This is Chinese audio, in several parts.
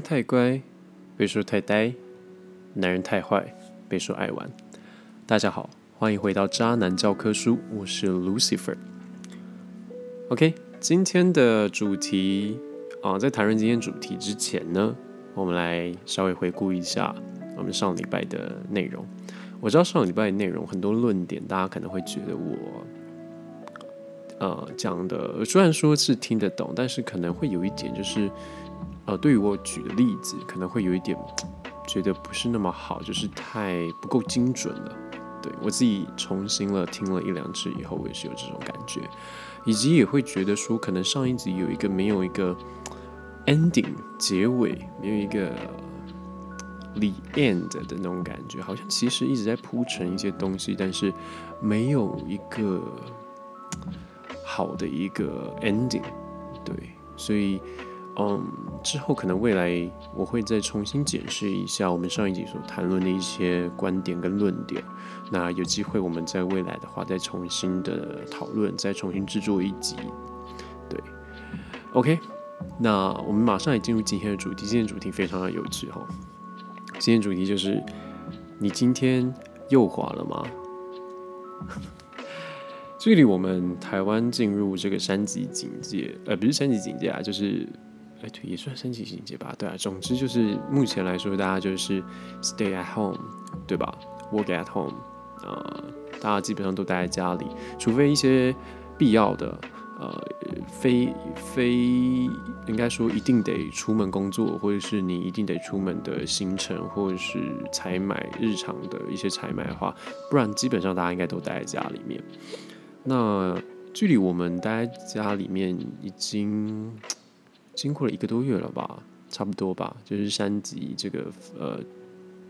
太乖，被说太呆；男人太坏，被说爱玩。大家好，欢迎回到渣男教科书，我是 Lucifer。OK，今天的主题啊，在谈论今天主题之前呢，我们来稍微回顾一下我们上礼拜的内容。我知道上礼拜的内容很多论点，大家可能会觉得我。呃，讲的虽然说是听得懂，但是可能会有一点，就是呃，对于我举的例子，可能会有一点觉得不是那么好，就是太不够精准了。对我自己重新了听了一两次以后，我也是有这种感觉，以及也会觉得说，可能上一集有一个没有一个 ending 结尾，没有一个 the end 的那种感觉，好像其实一直在铺陈一些东西，但是没有一个。好的一个 ending，对，所以，嗯，之后可能未来我会再重新检视一下我们上一集所谈论的一些观点跟论点。那有机会我们在未来的话再重新的讨论，再重新制作一集。对，OK，那我们马上也进入今天的主题。今天主题非常的有趣哈，今天主题就是你今天又滑了吗？距离我们台湾进入这个三级警戒，呃，不是三级警戒啊，就是，哎，对，也算三级警戒吧，对啊。总之就是目前来说，大家就是 stay at home，对吧？work at home，呃，大家基本上都待在家里，除非一些必要的，呃，非非应该说一定得出门工作，或者是你一定得出门的行程，或者是采买日常的一些采买的话，不然基本上大家应该都待在家里面。那距离我们待在家里面已经经过了一个多月了吧，差不多吧，就是三级这个呃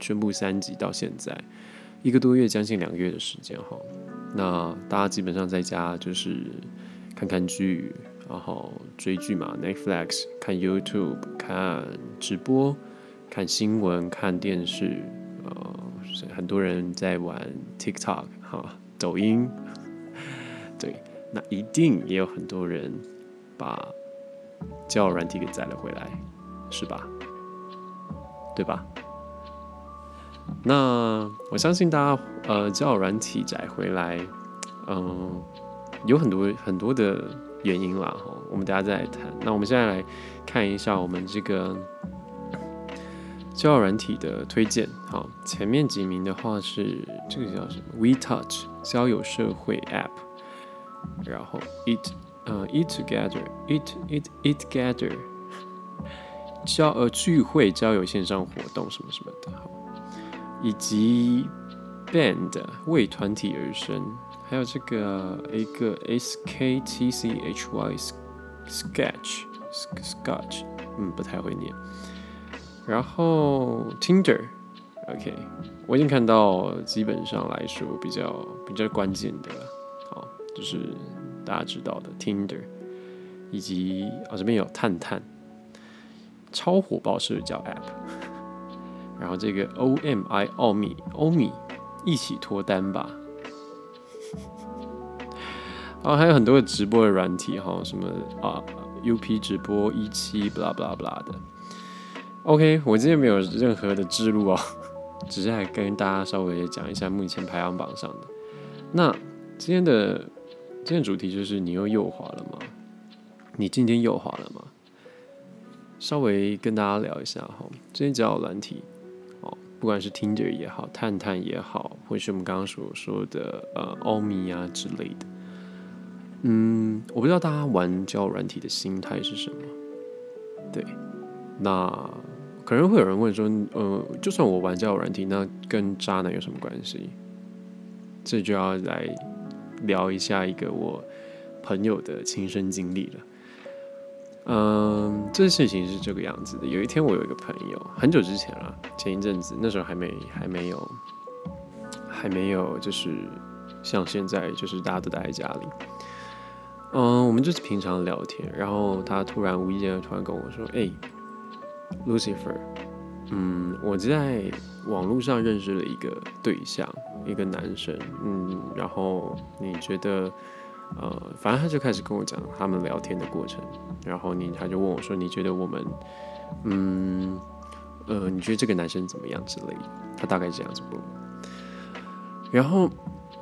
宣布三级到现在一个多月，将近两个月的时间哈。那大家基本上在家就是看看剧，然后追剧嘛，Netflix，看 YouTube，看直播，看新闻，看电视，呃，很多人在玩 TikTok 哈，抖音。对，那一定也有很多人把交友软体给载了回来，是吧？对吧？那我相信大家呃，交友软体载回来，嗯，有很多很多的原因啦。哈，我们大家再来谈。那我们现在来看一下我们这个交友软体的推荐。好，前面几名的话是这个叫什么？We Touch 交友社会 App。然后 eat，呃，eat together，eat eat eat together，交呃聚会交友线上活动什么什么的，好，以及 band 为团体而生，还有这个一个 s k t c h y sketch sketch，嗯，不太会念。然后 Tinder，OK，我已经看到基本上来说比较比较关键的了。就是大家知道的 Tinder，以及啊这边有探探，超火爆社交 App，然后这个 OMI 奥秘欧米一起脱单吧，然后还有很多的直播的软体哈，什么啊 UP 直播一期 blah blah blah 的，OK，我今天没有任何的记录哦，只是来跟大家稍微讲一下目前排行榜上的。那今天的。今天主题就是你又右滑了吗？你今天右滑了吗？稍微跟大家聊一下哈，今天交友软体哦，不管是 Tinder 也好，探探也好，或是我们刚刚所说的呃欧米啊之类的，嗯，我不知道大家玩交友软体的心态是什么。对，那可能会有人问说，呃，就算我玩交友软体，那跟渣男有什么关系？这就要来。聊一下一个我朋友的亲身经历了。嗯，这事情是这个样子的。有一天，我有一个朋友，很久之前了，前一阵子，那时候还没还没有还没有，就是像现在，就是大家都待在家里。嗯，我们就是平常聊天，然后他突然无意间突然跟我说：“哎，Lucifer。”嗯，我在网络上认识了一个对象，一个男生。嗯，然后你觉得呃，反正他就开始跟我讲他们聊天的过程，然后你他就问我说：“你觉得我们，嗯，呃，你觉得这个男生怎么样之类的？”他大概这样子问。然后，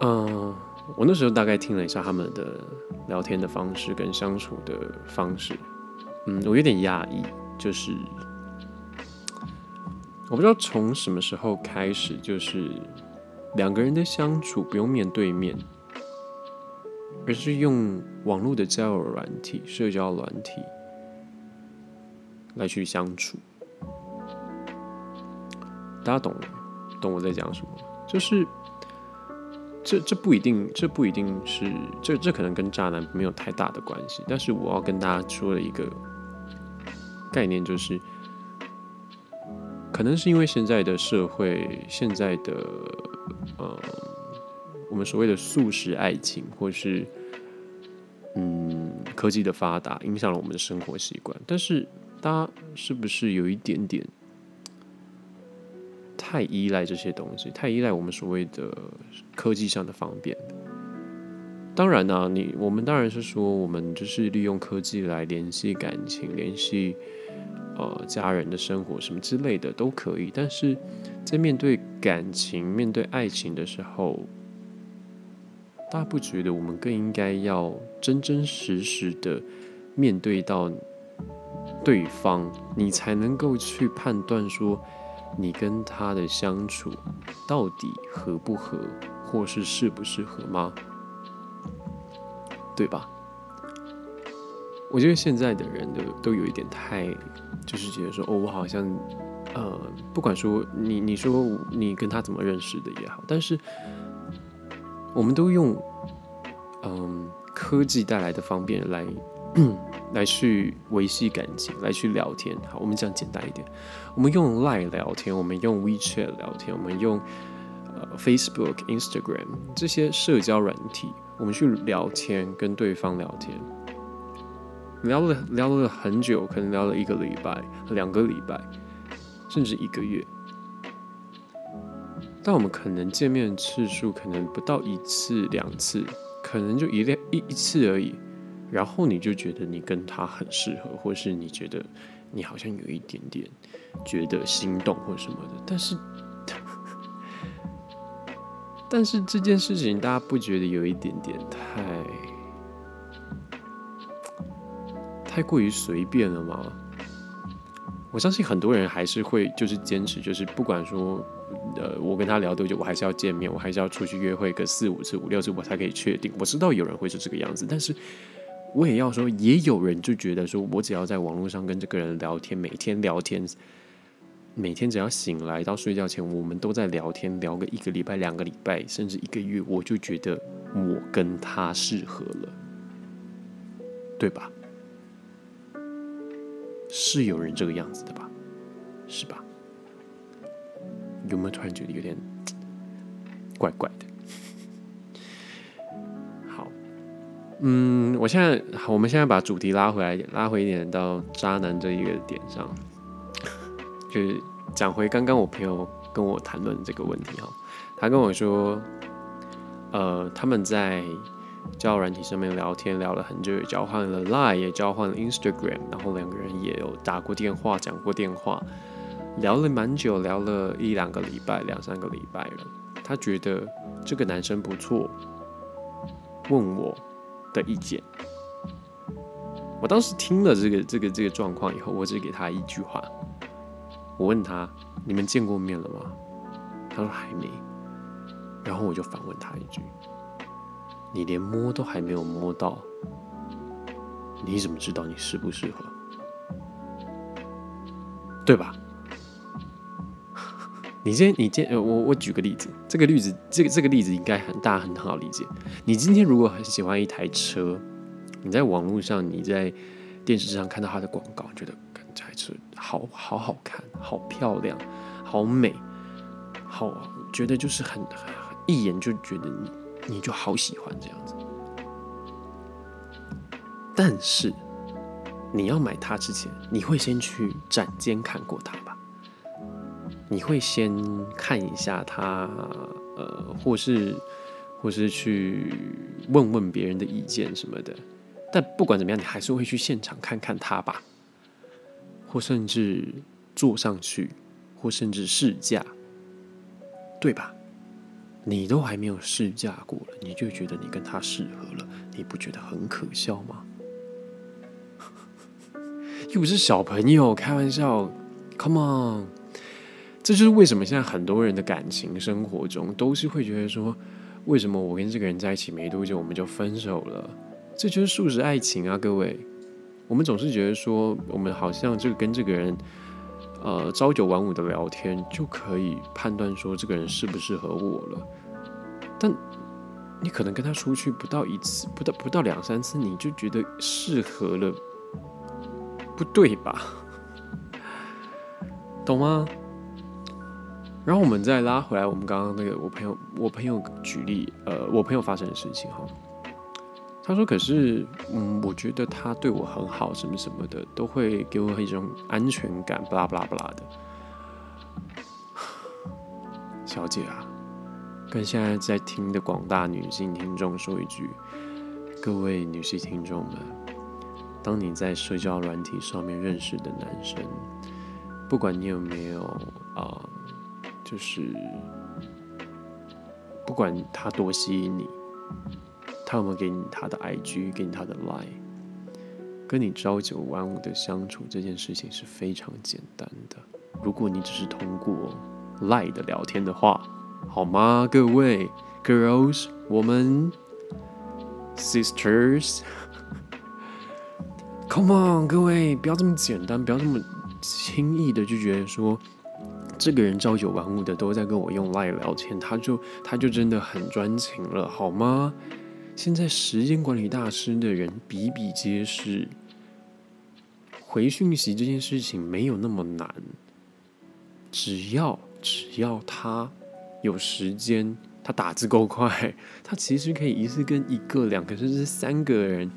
嗯，我那时候大概听了一下他们的聊天的方式跟相处的方式，嗯，我有点压抑，就是我不知道从什么时候开始，就是两个人的相处不用面对面。而是用网络的交友软体、社交软体来去相处，大家懂懂我在讲什么？就是这这不一定，这不一定是这这可能跟渣男没有太大的关系。但是我要跟大家说的一个概念就是，可能是因为现在的社会，现在的呃。我们所谓的素食爱情，或是嗯科技的发达，影响了我们的生活习惯。但是，大家是不是有一点点太依赖这些东西，太依赖我们所谓的科技上的方便？当然呢，你我们当然是说，我们就是利用科技来联系感情，联系呃家人的生活什么之类的都可以。但是在面对感情、面对爱情的时候，大家不觉得我们更应该要真真实实的面对到对方，你才能够去判断说你跟他的相处到底合不合，或是适不适合吗？对吧？我觉得现在的人都都有一点太，就是觉得说哦，我好像呃，不管说你你说你跟他怎么认识的也好，但是。我们都用嗯科技带来的方便来 来去维系感情，来去聊天。好，我们讲简单一点，我们用 Line 聊天，我们用 WeChat 聊天，我们用呃 Facebook、Instagram 这些社交软体，我们去聊天，跟对方聊天，聊了聊了很久，可能聊了一个礼拜、两个礼拜，甚至一个月。但我们可能见面次数可能不到一次两次，可能就一两一一次而已，然后你就觉得你跟他很适合，或是你觉得你好像有一点点觉得心动或什么的，但是，但是这件事情大家不觉得有一点点太太过于随便了吗？我相信很多人还是会就是坚持，就是不管说。呃，我跟他聊多久，我还是要见面，我还是要出去约会个四五次、五六次，我才可以确定。我知道有人会是这个样子，但是我也要说，也有人就觉得说，我只要在网络上跟这个人聊天，每天聊天，每天只要醒来到睡觉前，我们都在聊天，聊个一个礼拜、两个礼拜，甚至一个月，我就觉得我跟他适合了，对吧？是有人这个样子的吧？是吧？有没有突然觉得有点 怪怪的？好，嗯，我现在，我们现在把主题拉回来，拉回一点到渣男这一个点上，就是讲回刚刚我朋友跟我谈论这个问题哈。他跟我说，呃，他们在交友软体上面聊天聊了很久，也交换了 Line，也交换了 Instagram，然后两个人也有打过电话，讲过电话。聊了蛮久，聊了一两个礼拜，两三个礼拜了。他觉得这个男生不错，问我的意见。我当时听了这个这个这个状况以后，我只给他一句话。我问他：“你们见过面了吗？”他说：“还没。”然后我就反问他一句：“你连摸都还没有摸到，你怎么知道你适不适合？对吧？” 你今天，你今呃，我我举个例子，这个例子，这个这个例子应该很大很好理解。你今天如果很喜欢一台车，你在网络上，你在电视上看到它的广告，觉得这台车好好好看，好漂亮，好美，好觉得就是很一眼就觉得你你就好喜欢这样子。但是你要买它之前，你会先去展间看过它吧？你会先看一下它，呃，或是或是去问问别人的意见什么的。但不管怎么样，你还是会去现场看看它吧，或甚至坐上去，或甚至试驾，对吧？你都还没有试驾过了，你就觉得你跟他适合了，你不觉得很可笑吗？又不是小朋友，开玩笑，Come on！这就是为什么现在很多人的感情生活中都是会觉得说，为什么我跟这个人在一起没多久我们就分手了？这就是素食爱情啊，各位！我们总是觉得说，我们好像就跟这个人。呃，朝九晚五的聊天就可以判断说这个人适不适合我了。但你可能跟他出去不到一次，不到不到两三次，你就觉得适合了，不对吧？懂吗？然后我们再拉回来，我们刚刚那个我朋友，我朋友举例，呃，我朋友发生的事情哈。他说：“可是，嗯，我觉得他对我很好，什么什么的，都会给我一种安全感，巴拉巴拉巴拉的。”小姐啊，跟现在在听的广大女性听众说一句：各位女性听众们，当你在社交软体上面认识的男生，不管你有没有啊，就是不管他多吸引你。他有没有给你他的 IG，给你他的 Line，跟你朝九晚五的相处这件事情是非常简单的。如果你只是通过 Line 的聊天的话，好吗？各位 Girls，我们 Sisters，Come on，各位不要这么简单，不要这么轻易的就觉得说，这个人朝九晚五的都在跟我用 Line 聊天，他就他就真的很专情了，好吗？现在时间管理大师的人比比皆是，回讯息这件事情没有那么难，只要只要他有时间，他打字够快，他其实可以一次跟一个、两个甚至三个人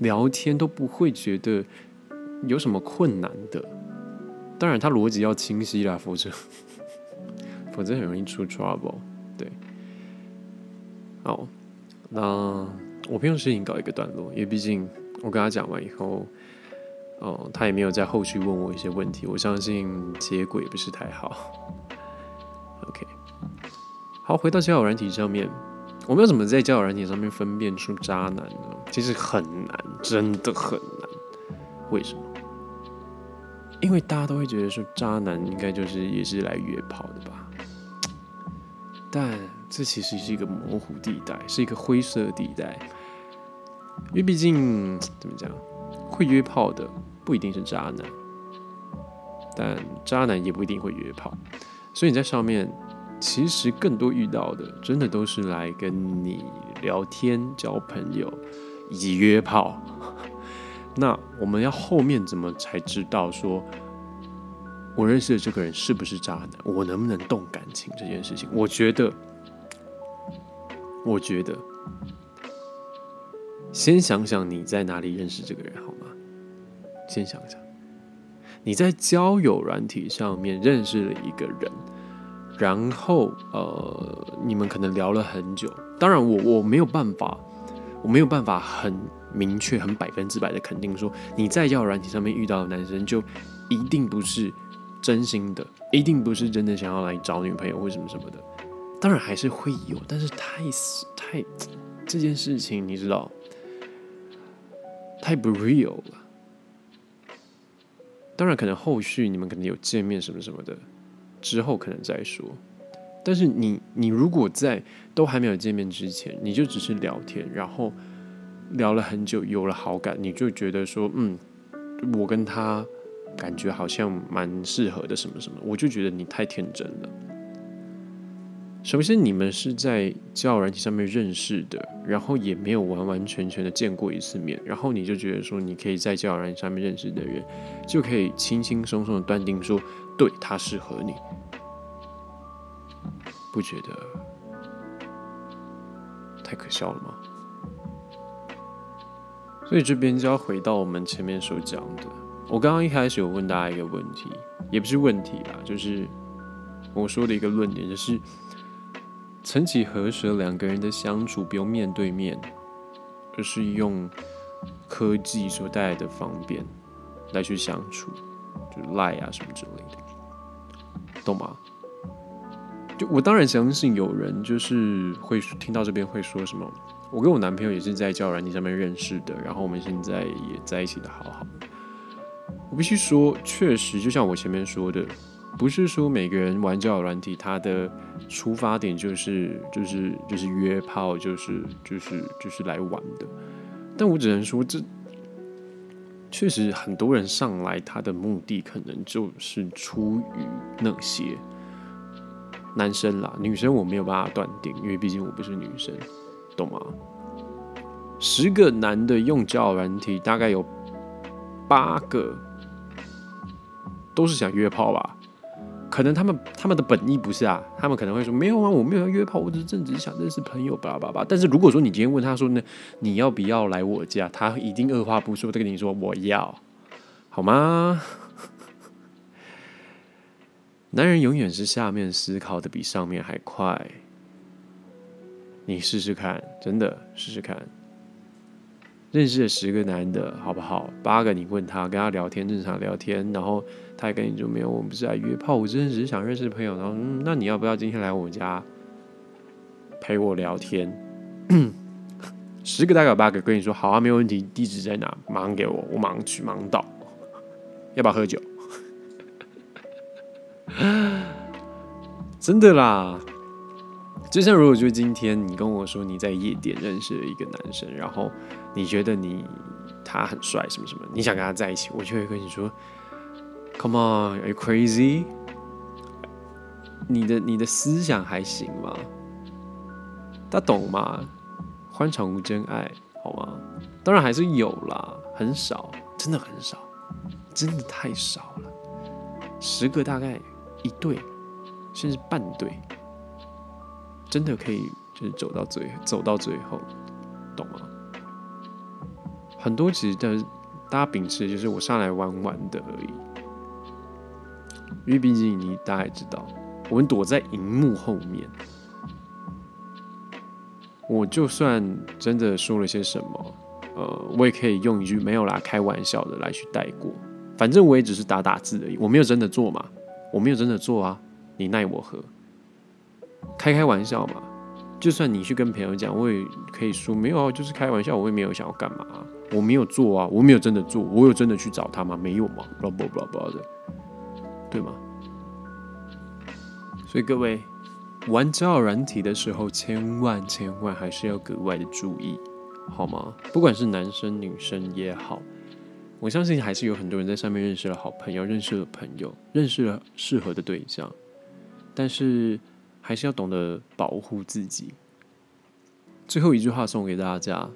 聊天都不会觉得有什么困难的。当然，他逻辑要清晰啦，否则 否则很容易出 trouble。对，好。那我朋友事情搞一个段落，因为毕竟我跟他讲完以后，哦，他也没有在后续问我一些问题，我相信结果也不是太好。OK，好，回到交友软体上面，我们要怎么在交友软体上面分辨出渣男呢？其实很难，真的很难。为什么？因为大家都会觉得说，渣男应该就是也是来约炮的吧？但这其实是一个模糊地带，是一个灰色地带，因为毕竟怎么讲，会约炮的不一定是渣男，但渣男也不一定会约炮，所以你在上面其实更多遇到的，真的都是来跟你聊天、交朋友以及约炮。那我们要后面怎么才知道说，我认识的这个人是不是渣男？我能不能动感情这件事情？我觉得。我觉得，先想想你在哪里认识这个人好吗？先想想，你在交友软体上面认识了一个人，然后呃，你们可能聊了很久。当然，我我没有办法，我没有办法很明确、很百分之百的肯定说，你在交友软体上面遇到的男生就一定不是真心的，一定不是真的想要来找女朋友或什么什么的。当然还是会有，但是太太这件事情，你知道，太不 real 了。当然，可能后续你们可能有见面什么什么的，之后可能再说。但是你你如果在都还没有见面之前，你就只是聊天，然后聊了很久，有了好感，你就觉得说，嗯，我跟他感觉好像蛮适合的，什么什么，我就觉得你太天真了。首先，你们是在交友软体上面认识的，然后也没有完完全全的见过一次面，然后你就觉得说，你可以在交友软体上面认识的人，就可以轻轻松松的断定说，对他适合你，不觉得太可笑了吗？所以这边就要回到我们前面所讲的，我刚刚一开始有问大家一个问题，也不是问题吧，就是我说的一个论点，就是。曾几何时，两个人的相处不用面对面，而是用科技所带来的方便来去相处，就赖啊什么之类的，懂吗？就我当然相信有人就是会听到这边会说什么，我跟我男朋友也是在交友软件上面认识的，然后我们现在也在一起的好好。必须说，确实就像我前面说的。不是说每个人玩交友软体，他的出发点就是就是就是约炮，就是就是就是来玩的。但我只能说，这确实很多人上来，他的目的可能就是出于那些男生啦，女生我没有办法断定，因为毕竟我不是女生，懂吗？十个男的用交友软体，大概有八个都是想约炮吧。可能他们他们的本意不是啊，他们可能会说没有啊，我没有要约炮，我只是正只是想认识朋友，巴拉巴拉。但是如果说你今天问他说呢，你要不要来我家，他一定二话不说的跟你说我要，好吗？男人永远是下面思考的比上面还快，你试试看，真的试试看。认识了十个男的，好不好？八个你问他，跟他聊天，正常聊天，然后他也跟你说没有，我们不是来约炮，我真的只是想认识朋友。然后，嗯，那你要不要今天来我家陪我聊天？十个大概有八个跟你说好啊，没有问题，地址在哪？马上给我，我马上去，马上到。要不要喝酒？真的啦。就像如果就今天你跟我说你在夜店认识了一个男生，然后你觉得你他很帅什么什么，你想跟他在一起，我就会跟你说，Come on，Are you crazy？你的你的思想还行吗？他懂吗？欢场无真爱，好吗？当然还是有啦，很少，真的很少，真的太少了，十个大概一对，甚至半对。真的可以，就是走到最走到最后，懂吗？很多其实的大家秉持就是我上来玩玩的而已，因为毕竟你大概知道，我们躲在荧幕后面，我就算真的说了些什么，呃，我也可以用一句没有啦，开玩笑的来去带过，反正我也只是打打字而已，我没有真的做嘛，我没有真的做啊，你奈我何？开开玩笑嘛，就算你去跟朋友讲，我也可以说没有啊，就是开玩笑，我也没有想要干嘛，我没有做啊，我没有真的做，我有真的去找他吗？没有吗？不不不不的，对吗？所以各位玩交友软体的时候，千万千万还是要格外的注意，好吗？不管是男生女生也好，我相信还是有很多人在上面认识了好朋友，认识了朋友，认识了适合的对象，但是。还是要懂得保护自己。最后一句话送给大家：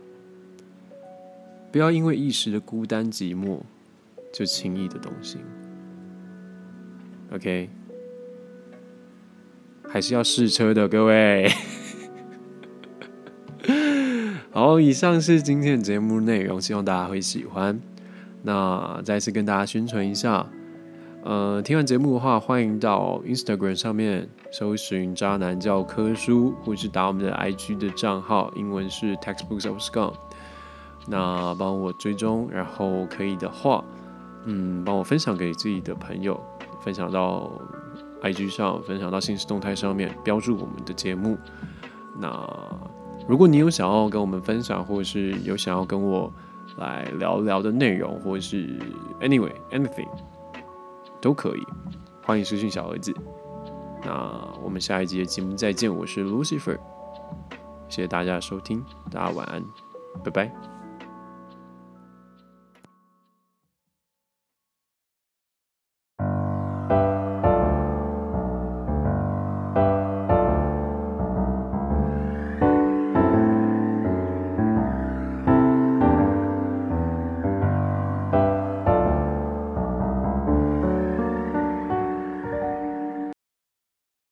不要因为一时的孤单寂寞，就轻易的动心。OK，还是要试车的，各位。好，以上是今天的节目内容，希望大家会喜欢。那再次跟大家宣传一下。呃，听完节目的话，欢迎到 Instagram 上面搜寻“渣男教科书”，或是打我们的 IG 的账号，英文是 Textbooks of Scum。那帮我追踪，然后可以的话，嗯，帮我分享给自己的朋友，分享到 IG 上，分享到信息动态上面，标注我们的节目。那如果你有想要跟我们分享，或者是有想要跟我来聊聊的内容，或者是 Anyway anything。都可以，欢迎私信小儿子。那我们下一集的节目再见，我是 Lucifer，谢谢大家收听，大家晚安，拜拜。